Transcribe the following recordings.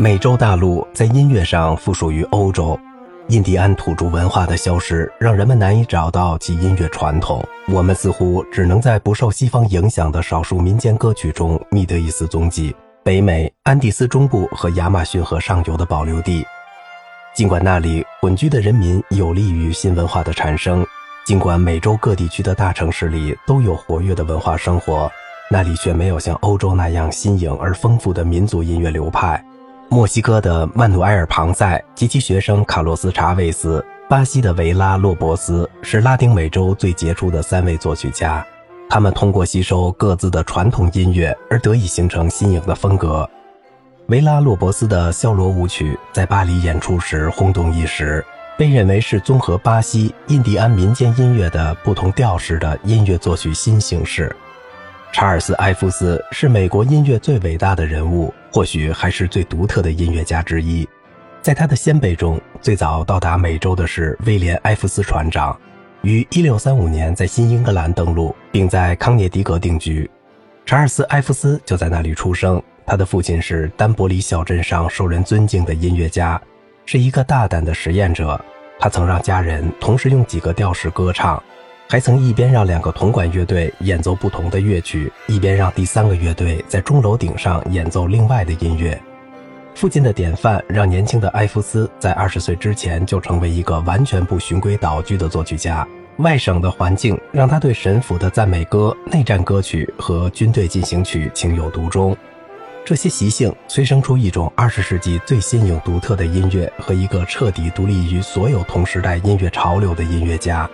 美洲大陆在音乐上附属于欧洲，印第安土著文化的消失让人们难以找到其音乐传统。我们似乎只能在不受西方影响的少数民间歌曲中觅得一丝踪迹。北美安第斯中部和亚马逊河上游的保留地，尽管那里混居的人民有利于新文化的产生，尽管美洲各地区的大城市里都有活跃的文化生活，那里却没有像欧洲那样新颖而丰富的民族音乐流派。墨西哥的曼努埃尔·庞塞及其学生卡洛斯·查韦斯，巴西的维拉·洛伯斯是拉丁美洲最杰出的三位作曲家。他们通过吸收各自的传统音乐而得以形成新颖的风格。维拉·洛伯斯的肖罗舞曲在巴黎演出时轰动一时，被认为是综合巴西、印第安民间音乐的不同调式的音乐作曲新形式。查尔斯·埃夫斯是美国音乐最伟大的人物，或许还是最独特的音乐家之一。在他的先辈中，最早到达美洲的是威廉·埃夫斯船长，于1635年在新英格兰登陆，并在康涅狄格定居。查尔斯·埃夫斯就在那里出生。他的父亲是丹伯里小镇上受人尊敬的音乐家，是一个大胆的实验者。他曾让家人同时用几个调式歌唱。还曾一边让两个铜管乐队演奏不同的乐曲，一边让第三个乐队在钟楼顶上演奏另外的音乐。父亲的典范让年轻的埃夫斯在二十岁之前就成为一个完全不循规蹈矩的作曲家。外省的环境让他对神府的赞美歌、内战歌曲和军队进行曲情有独钟。这些习性催生出一种二十世纪最新颖独特的音乐和一个彻底独立于所有同时代音乐潮流的音乐家。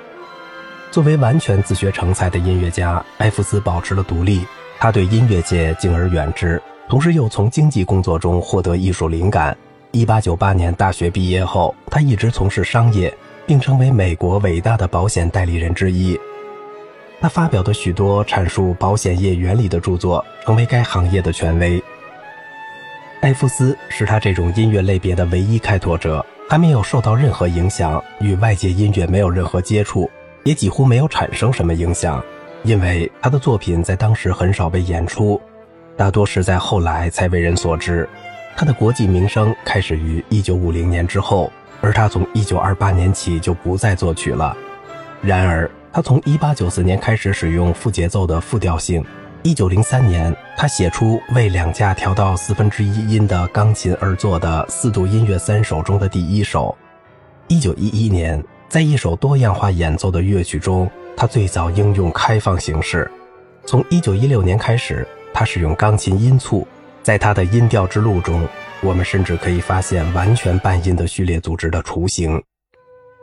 作为完全自学成才的音乐家，埃夫斯保持了独立。他对音乐界敬而远之，同时又从经济工作中获得艺术灵感。1898年大学毕业后，他一直从事商业，并成为美国伟大的保险代理人之一。他发表的许多阐述保险业原理的著作，成为该行业的权威。埃夫斯是他这种音乐类别的唯一开拓者，他没有受到任何影响，与外界音乐没有任何接触。也几乎没有产生什么影响，因为他的作品在当时很少被演出，大多是在后来才为人所知。他的国际名声开始于1950年之后，而他从1928年起就不再作曲了。然而，他从1894年开始使用副节奏的复调性。1903年，他写出为两架调到四分之一音的钢琴而作的四度音乐三首中的第一首。1911年。在一首多样化演奏的乐曲中，他最早应用开放形式。从1916年开始，他使用钢琴音簇。在他的音调之路中，我们甚至可以发现完全半音的序列组织的雏形。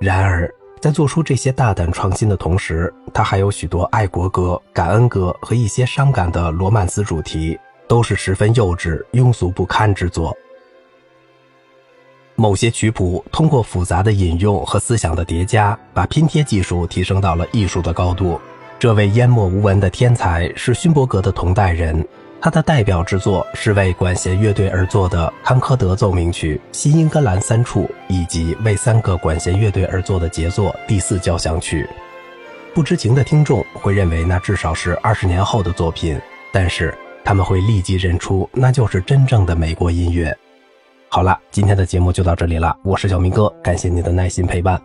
然而，在做出这些大胆创新的同时，他还有许多爱国歌、感恩歌和一些伤感的罗曼斯主题，都是十分幼稚、庸俗不堪之作。某些曲谱通过复杂的引用和思想的叠加，把拼贴技术提升到了艺术的高度。这位淹没无闻的天才是勋伯格的同代人，他的代表之作是为管弦乐队而作的康科德奏鸣曲、新英格兰三处，以及为三个管弦乐队而作的杰作第四交响曲。不知情的听众会认为那至少是二十年后的作品，但是他们会立即认出那就是真正的美国音乐。好了，今天的节目就到这里了。我是小明哥，感谢你的耐心陪伴。